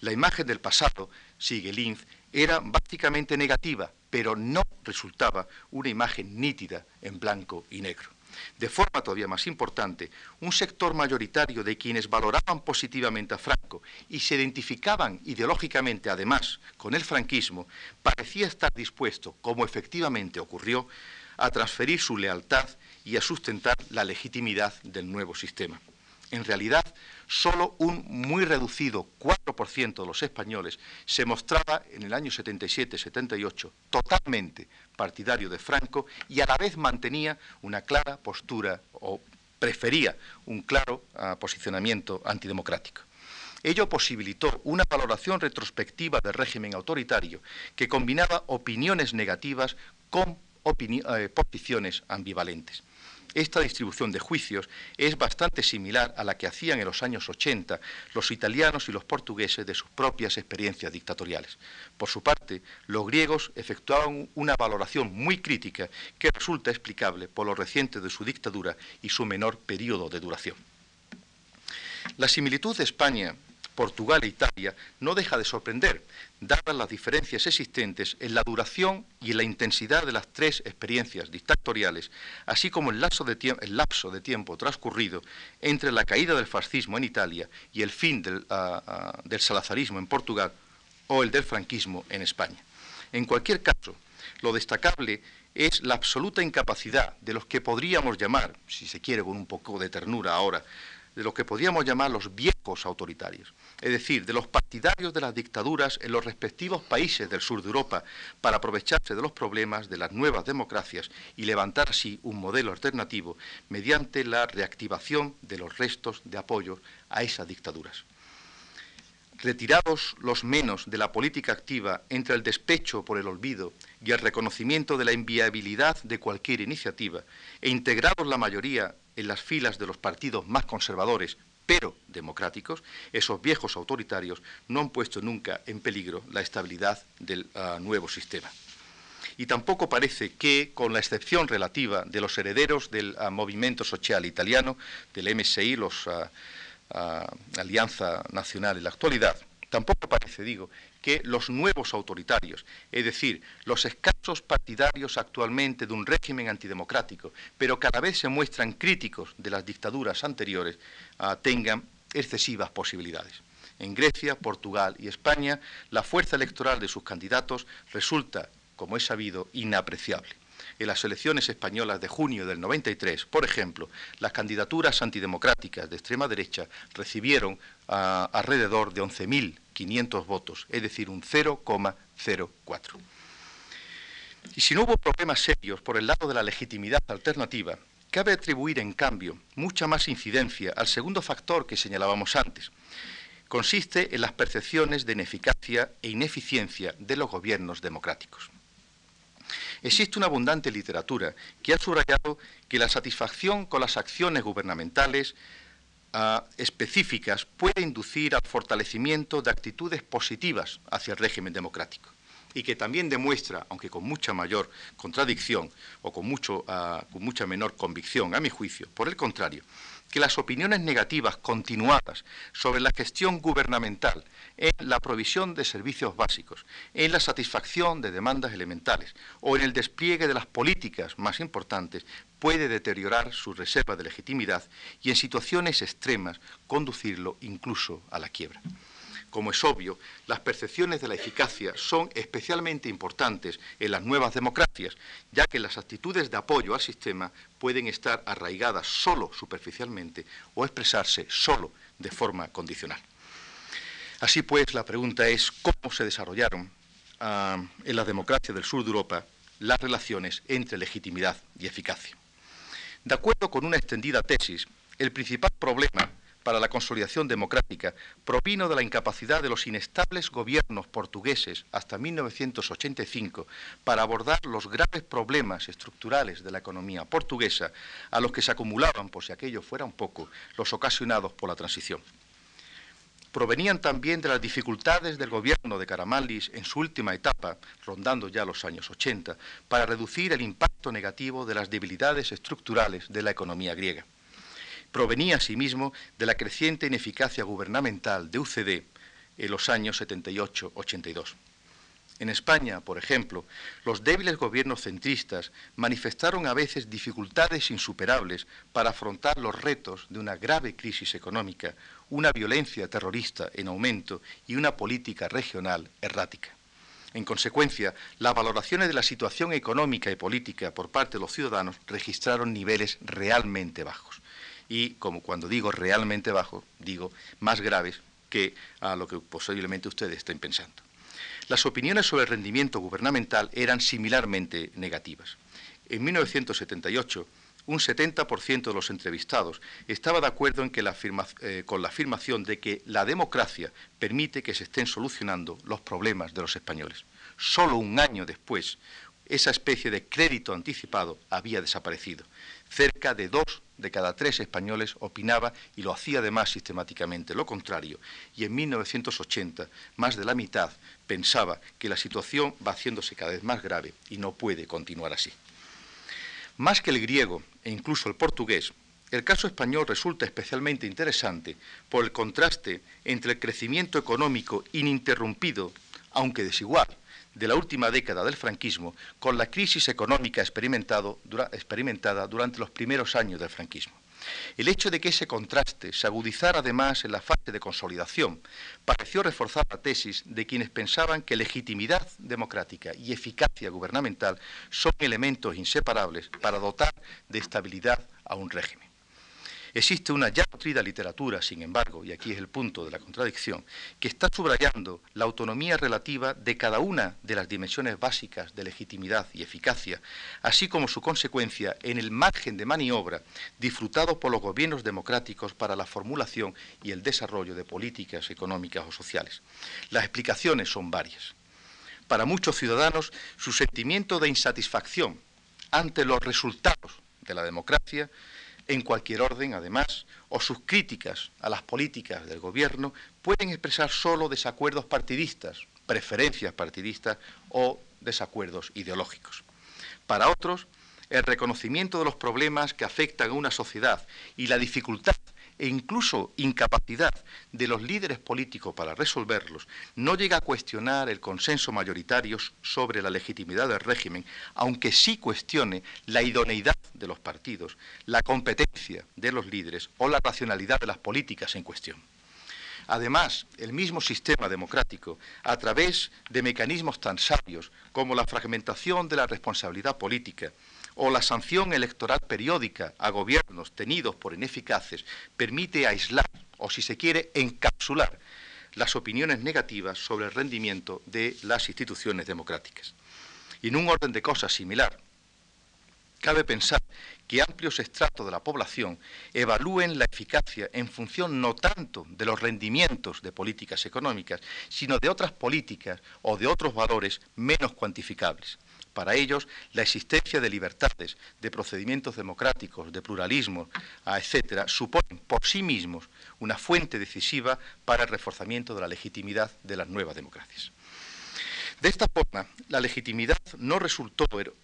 La imagen del pasado, sigue Linz, era básicamente negativa, pero no resultaba una imagen nítida en blanco y negro. De forma todavía más importante, un sector mayoritario de quienes valoraban positivamente a Franco y se identificaban ideológicamente además con el franquismo, parecía estar dispuesto, como efectivamente ocurrió, a transferir su lealtad y a sustentar la legitimidad del nuevo sistema. En realidad, solo un muy reducido 4% de los españoles se mostraba en el año 77-78 totalmente partidario de Franco y a la vez mantenía una clara postura o prefería un claro ah, posicionamiento antidemocrático. Ello posibilitó una valoración retrospectiva del régimen autoritario que combinaba opiniones negativas con eh, posiciones ambivalentes. Esta distribución de juicios es bastante similar a la que hacían en los años 80 los italianos y los portugueses de sus propias experiencias dictatoriales. Por su parte, los griegos efectuaban una valoración muy crítica que resulta explicable por lo reciente de su dictadura y su menor periodo de duración. La similitud de España Portugal e Italia no deja de sorprender, dadas las diferencias existentes en la duración y en la intensidad de las tres experiencias dictatoriales, así como el lapso de, tiempo transcurrido entre la caída del fascismo en Italia y el fin del, ah, ah, del salazarismo en Portugal o el del franquismo en España. En cualquier caso, lo destacable es la absoluta incapacidad de los que podríamos llamar, si se quiere con un poco de ternura ahora, de lo que podríamos llamar los viejos autoritarios, es decir, de los partidarios de las dictaduras en los respectivos países del sur de Europa, para aprovecharse de los problemas de las nuevas democracias y levantar así un modelo alternativo mediante la reactivación de los restos de apoyo a esas dictaduras. Retirados los menos de la política activa entre el despecho por el olvido y el reconocimiento de la inviabilidad de cualquier iniciativa, e integrados la mayoría en las filas de los partidos más conservadores, pero democráticos, esos viejos autoritarios no han puesto nunca en peligro la estabilidad del ah, nuevo sistema. Y tampoco parece que, con la excepción relativa de los herederos del ah, movimiento social italiano, del MSI, los ah, Alianza Nacional en la actualidad, tampoco parece, digo, que los nuevos autoritarios, es decir, los escasos partidarios actualmente de un régimen antidemocrático, pero cada vez se muestran críticos de las dictaduras anteriores, ah, tengan excesivas posibilidades. En Grecia, Portugal y España, la fuerza electoral de sus candidatos resulta, como es sabido, inapreciable. En las elecciones españolas de junio del 93, por ejemplo, las candidaturas antidemocráticas de extrema derecha recibieron alrededor de 11.000 500 votos, es decir, un 0,04. Y si no hubo problemas serios por el lado de la legitimidad alternativa, Cabe atribuir, en cambio, mucha más incidencia al segundo factor que señalábamos antes. Consiste en las percepciones de ineficacia e ineficiencia de los gobiernos democráticos. Existe una abundante literatura que ha subrayado que la satisfacción con las acciones gubernamentales ah, específicas puede inducir al fortalecimiento de actitudes positivas hacia el régimen democrático y que también demuestra, aunque con mucha mayor contradicción o con, ah, con mucha menor convicción, a mi juicio, por el contrario, que las opiniones negativas continuadas sobre la gestión gubernamental en la provisión de servicios básicos, en la satisfacción de demandas elementales o en el despliegue de las políticas más importantes puede deteriorar su reserva de legitimidad y en situaciones extremas conducirlo incluso a la quiebra. Como es obvio, las percepciones de la eficacia son especialmente importantes en las nuevas democracias, ya que las actitudes de apoyo al sistema pueden estar arraigadas solo superficialmente o expresarse solo de forma condicional. Así pues, la pregunta es cómo se desarrollaron ah, en la democracia del sur de Europa las relaciones entre legitimidad y eficacia. De acuerdo con una extendida tesis, el principal problema para la consolidación democrática provino de la incapacidad de los inestables gobiernos portugueses hasta 1985 para abordar los graves problemas estructurales de la economía portuguesa a los que se acumulaban, por si aquello fuera un poco, los ocasionados por la transición. Provenían también de las dificultades del gobierno de Caramallis en su última etapa, rondando ya los años 80, para reducir el impacto negativo de las debilidades estructurales de la economía griega provenía asimismo de la creciente ineficacia gubernamental de UCD en los años 78-82. En España, por ejemplo, los débiles gobiernos centristas manifestaron a veces dificultades insuperables para afrontar los retos de una grave crisis económica, una violencia terrorista en aumento y una política regional errática. En consecuencia, las valoraciones de la situación económica y política por parte de los ciudadanos registraron niveles realmente bajos y, como cuando digo realmente bajo, digo más graves que a lo que posiblemente ustedes estén pensando. Las opiniones sobre el rendimiento gubernamental eran similarmente negativas. En 1978, un 70% de los entrevistados estaba de acuerdo en que eh, con la afirmación de que la democracia permite que se estén solucionando los problemas de los españoles. Solo un año después, esa especie de crédito anticipado había desaparecido. Cerca de dos de cada tres españoles opinaba, y lo hacía además sistemáticamente, lo contrario, y en 1980 más de la mitad pensaba que la situación va haciéndose cada vez más grave y no puede continuar así. Más que el griego e incluso el portugués, el caso español resulta especialmente interesante por el contraste entre el crecimiento económico ininterrumpido, aunque desigual, de la última década del franquismo con la crisis económica experimentada durante los primeros años del franquismo. El hecho de que ese contraste se agudizara además en la fase de consolidación pareció reforzar la tesis de quienes pensaban que legitimidad democrática y eficacia gubernamental son elementos inseparables para dotar de estabilidad a un régimen. Existe una ya nutrida literatura, sin embargo, y aquí es el punto de la contradicción, que está subrayando la autonomía relativa de cada una de las dimensiones básicas de legitimidad y eficacia, así como su consecuencia en el margen de maniobra disfrutado por los gobiernos democráticos para la formulación y el desarrollo de políticas económicas o sociales. Las explicaciones son varias. Para muchos ciudadanos, su sentimiento de insatisfacción ante los resultados de la democracia en cualquier orden, además, o sus críticas a las políticas del gobierno pueden expresar solo desacuerdos partidistas, preferencias partidistas o desacuerdos ideológicos. Para otros, el reconocimiento de los problemas que afectan a una sociedad y la dificultad e incluso incapacidad de los líderes políticos para resolverlos, no llega a cuestionar el consenso mayoritario sobre la legitimidad del régimen, aunque sí cuestione la idoneidad de los partidos, la competencia de los líderes o la racionalidad de las políticas en cuestión. Además, el mismo sistema democrático, a través de mecanismos tan sabios como la fragmentación de la responsabilidad política, o la sanción electoral periódica a gobiernos tenidos por ineficaces permite aislar o, si se quiere, encapsular las opiniones negativas sobre el rendimiento de las instituciones democráticas. Y en un orden de cosas similar, cabe pensar que amplios estratos de la población evalúen la eficacia en función no tanto de los rendimientos de políticas económicas, sino de otras políticas o de otros valores menos cuantificables. Para ellos, la existencia de libertades, de procedimientos democráticos, de pluralismo, etcétera, suponen por sí mismos una fuente decisiva para el reforzamiento de la legitimidad de las nuevas democracias. De esta forma, la legitimidad no resultó, quiero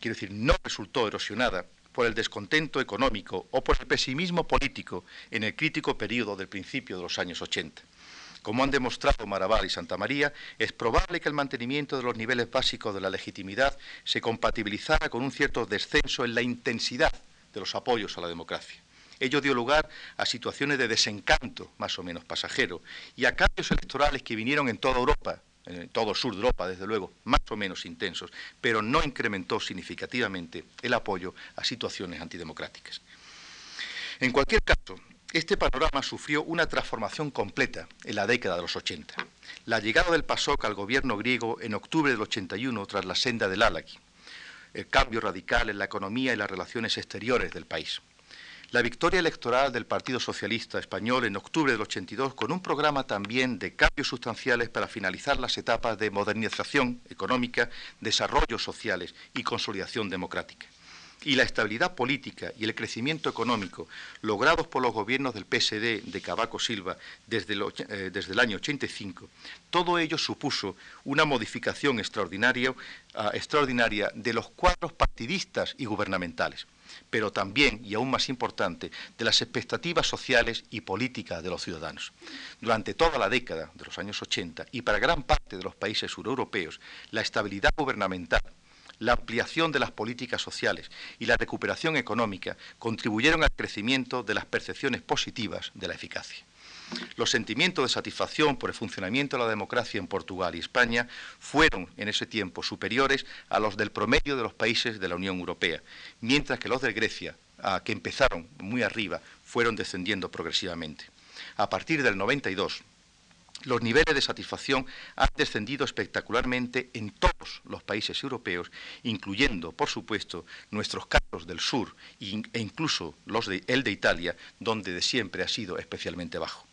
decir, no resultó erosionada por el descontento económico o por el pesimismo político en el crítico periodo del principio de los años 80. Como han demostrado Maraval y Santa María, es probable que el mantenimiento de los niveles básicos de la legitimidad se compatibilizara con un cierto descenso en la intensidad de los apoyos a la democracia. Ello dio lugar a situaciones de desencanto, más o menos pasajero, y a cambios electorales que vinieron en toda Europa, en todo sur de Europa, desde luego, más o menos intensos, pero no incrementó significativamente el apoyo a situaciones antidemocráticas. En cualquier caso, este panorama sufrió una transformación completa en la década de los 80. La llegada del PASOK al gobierno griego en octubre del 81 tras la senda del Alaki, el cambio radical en la economía y las relaciones exteriores del país. La victoria electoral del Partido Socialista Español en octubre del 82 con un programa también de cambios sustanciales para finalizar las etapas de modernización económica, desarrollos sociales y consolidación democrática y la estabilidad política y el crecimiento económico logrados por los gobiernos del PSD de Cabaco Silva desde el, eh, año 85, todo ello supuso una modificación extraordinaria, ah, extraordinaria de los cuadros partidistas y gubernamentales pero también, y aún más importante, de las expectativas sociales y políticas de los ciudadanos. Durante toda la década de los años 80 y para gran parte de los países sureuropeos, la estabilidad gubernamental la ampliación de las políticas sociales y la recuperación económica contribuyeron al crecimiento de las percepciones positivas de la eficacia. Los sentimientos de satisfacción por el funcionamiento de la democracia en Portugal y España fueron en ese tiempo superiores a los del promedio de los países de la Unión Europea, mientras que los de Grecia, que empezaron muy arriba, fueron descendiendo progresivamente. A partir del 92, los niveles de satisfacción han descendido espectacularmente en todos los países europeos, incluyendo, por supuesto, nuestros casos del sur e incluso los de, el de Italia, donde de siempre ha sido especialmente bajo.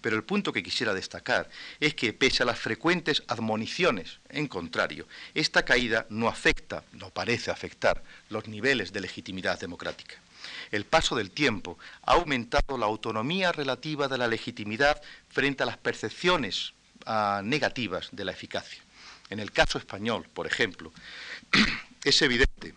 Pero el punto que quisiera destacar es que, pese a las frecuentes admoniciones, en contrario, esta caída no afecta, no parece afectar, los niveles de legitimidad democrática el paso del tiempo ha aumentado la autonomía relativa de la legitimidad frente a las percepciones ah, negativas de la eficacia. En el caso español, por ejemplo, *clears throat* es evidente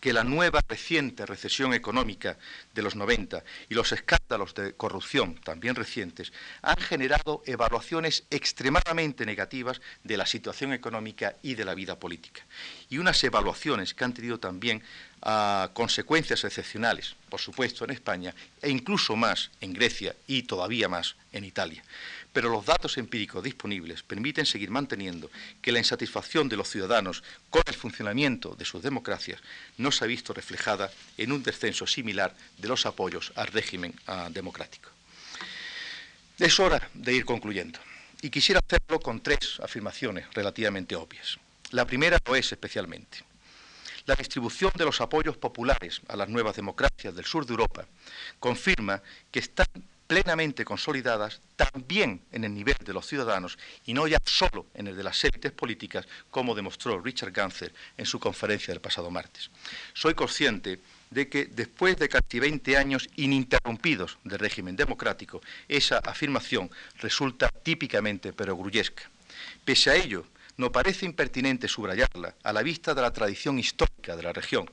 que la nueva reciente recesión económica de los 90 y los escándalos de corrupción también recientes han generado evaluaciones extremadamente negativas de la situación económica y de la vida política. Y unas evaluaciones que han tenido también ah, consecuencias excepcionales, por supuesto, en España e incluso más en Grecia y todavía más en Italia pero los datos empíricos disponibles permiten seguir manteniendo que la insatisfacción de los ciudadanos con el funcionamiento de sus democracias no se ha visto reflejada en un descenso similar de los apoyos al régimen ah, democrático. Es hora de ir concluyendo y quisiera hacerlo con tres afirmaciones relativamente obvias. La primera lo es especialmente. La distribución de los apoyos populares a las nuevas democracias del sur de Europa confirma que están plenamente consolidadas también en el nivel de los ciudadanos y no ya solo en el de las élites políticas, como demostró Richard Ganser en su conferencia del pasado martes. Soy consciente de que después de casi 20 años ininterrumpidos de régimen democrático, esa afirmación resulta típicamente perogrullesca. Pese a ello, no parece impertinente subrayarla a la vista de la tradición histórica de la región,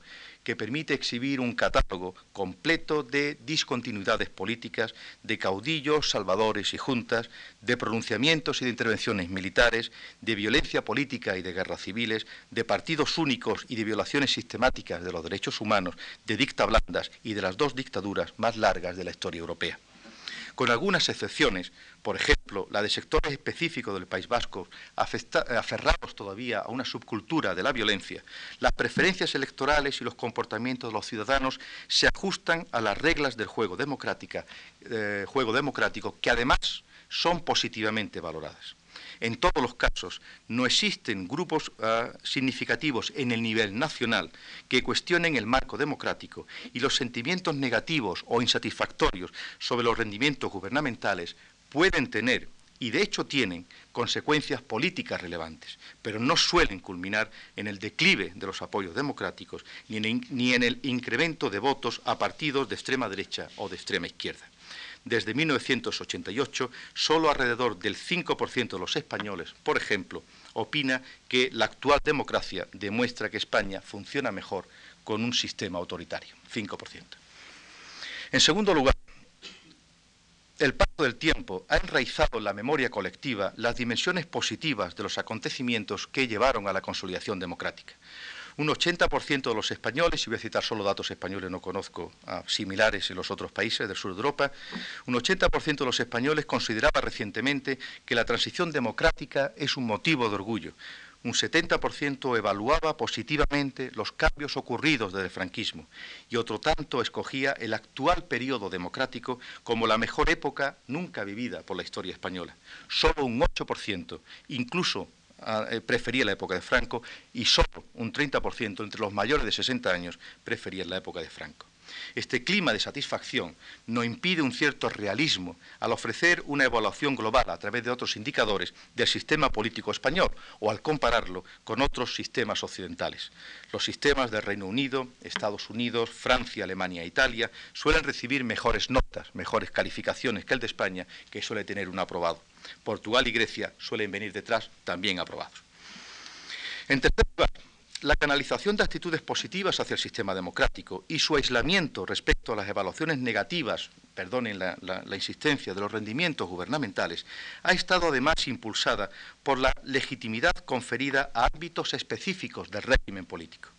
que permite exhibir un catálogo completo de discontinuidades políticas, de caudillos, salvadores y juntas, de pronunciamientos y de intervenciones militares, de violencia política y de guerras civiles, de partidos únicos y de violaciones sistemáticas de los derechos humanos, de dictablandas y de las dos dictaduras más largas de la historia europea con algunas excepciones, por ejemplo, la de sectores específicos del País Vasco, aferrados todavía a una subcultura de la violencia, las preferencias electorales y los comportamientos de los ciudadanos se ajustan a las reglas del juego, eh, juego democrático, que además son positivamente valoradas. En todos los casos, no existen grupos ah, significativos en el nivel nacional que cuestionen el marco democrático y los sentimientos negativos o insatisfactorios sobre los rendimientos gubernamentales pueden tener y de hecho tienen consecuencias políticas relevantes, pero no suelen culminar en el declive de los apoyos democráticos ni en, el incremento de votos a partidos de extrema derecha o de extrema izquierda. Desde 1988, solo alrededor del 5% de los españoles, por ejemplo, opina que la actual democracia demuestra que España funciona mejor con un sistema autoritario. 5%. En segundo lugar, el paso del tiempo ha enraizado en la memoria colectiva las dimensiones positivas de los acontecimientos que llevaron a la consolidación democrática. Un 80% de los españoles, y voy a citar solo datos españoles, no conozco a similares en los otros países del sur de Europa, un 80% de los españoles consideraba recientemente que la transición democrática es un motivo de orgullo, un 70% evaluaba positivamente los cambios ocurridos desde el franquismo y otro tanto escogía el actual periodo democrático como la mejor época nunca vivida por la historia española. Solo un 8%, incluso prefería la época de Franco y solo un 30% entre los mayores de 60 años prefería la época de Franco. Este clima de satisfacción no impide un cierto realismo al ofrecer una evaluación global a través de otros indicadores del sistema político español o al compararlo con otros sistemas occidentales. Los sistemas del Reino Unido, Estados Unidos, Francia, Alemania e Italia suelen recibir mejores notas, mejores calificaciones que el de España, que suele tener un aprobado. Portugal y Grecia suelen venir detrás también aprobados. En tercer lugar, la canalización de actitudes positivas hacia el sistema democrático y su aislamiento respecto a las evaluaciones negativas, perdonen la, la, insistencia, de los rendimientos gubernamentales, ha estado además impulsada por la legitimidad conferida a ámbitos específicos del régimen político.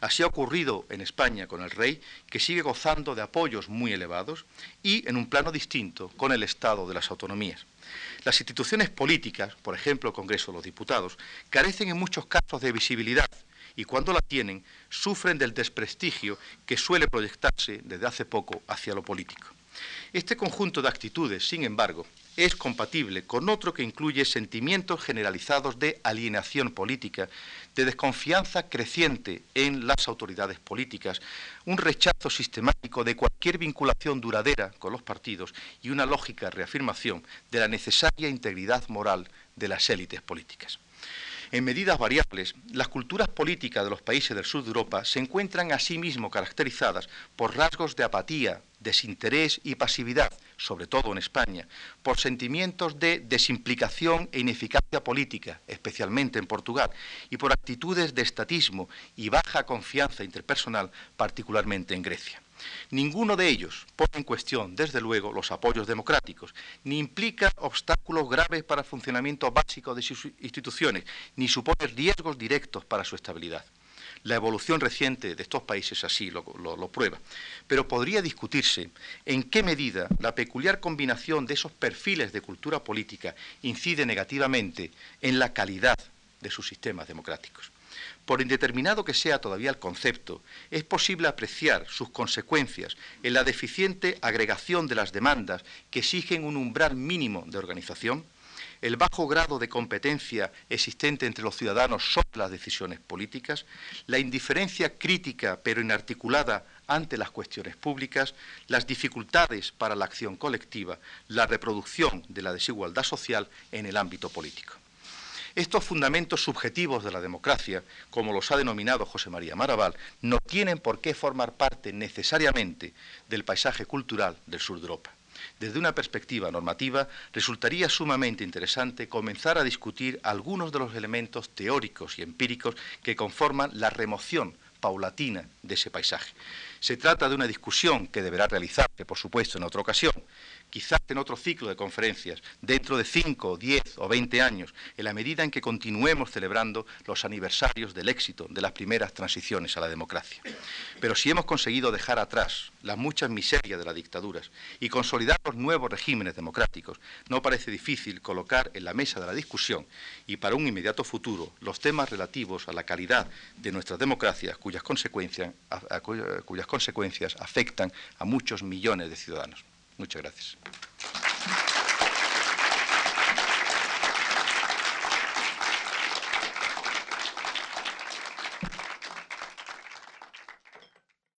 Así ha ocurrido en España con el rey, que sigue gozando de apoyos muy elevados, y en un plano distinto con el Estado de las autonomías. Las instituciones políticas, por ejemplo el Congreso de los Diputados, carecen en muchos casos de visibilidad y cuando la tienen sufren del desprestigio que suele proyectarse desde hace poco hacia lo político. Este conjunto de actitudes, sin embargo, es compatible con otro que incluye sentimientos generalizados de alienación política, de desconfianza creciente en las autoridades políticas, un rechazo sistemático de cualquier vinculación duradera con los partidos y una lógica reafirmación de la necesaria integridad moral de las élites políticas. En medidas variables, las culturas políticas de los países del sur de Europa se encuentran asimismo caracterizadas por rasgos de apatía, desinterés y pasividad, sobre todo en España, por sentimientos de desimplicación e ineficacia política, especialmente en Portugal, y por actitudes de estatismo y baja confianza interpersonal, particularmente en Grecia. Ninguno de ellos pone en cuestión, desde luego, los apoyos democráticos, ni implica obstáculos graves para el funcionamiento básico de sus instituciones, ni supone riesgos directos para su estabilidad. La evolución reciente de estos países así lo, lo, prueba. Pero podría discutirse en qué medida la peculiar combinación de esos perfiles de cultura política incide negativamente en la calidad de sus sistemas democráticos. Por indeterminado que sea todavía el concepto, es posible apreciar sus consecuencias en la deficiente agregación de las demandas que exigen un umbral mínimo de organización, el bajo grado de competencia existente entre los ciudadanos sobre las decisiones políticas, la indiferencia crítica pero inarticulada ante las cuestiones públicas, las dificultades para la acción colectiva, la reproducción de la desigualdad social en el ámbito político. Estos fundamentos subjetivos de la democracia, como los ha denominado José María Maraval, no tienen por qué formar parte necesariamente del paisaje cultural del sur de Europa. Desde una perspectiva normativa, resultaría sumamente interesante comenzar a discutir algunos de los elementos teóricos y empíricos que conforman la remoción paulatina de ese paisaje. Se trata de una discusión que deberá realizarse, por supuesto, en otra ocasión, quizás en otro ciclo de conferencias, dentro de 5, 10 o 20 años, en la medida en que continuemos celebrando los aniversarios del éxito de las primeras transiciones a la democracia. Pero si hemos conseguido dejar atrás las muchas miserias de las dictaduras y consolidar los nuevos regímenes democráticos, no parece difícil colocar en la mesa de la discusión y para un inmediato futuro los temas relativos a la calidad de nuestras democracias cuyas consecuencias, cuyas consecuencias afectan a muchos millones de ciudadanos. Muchas gracias.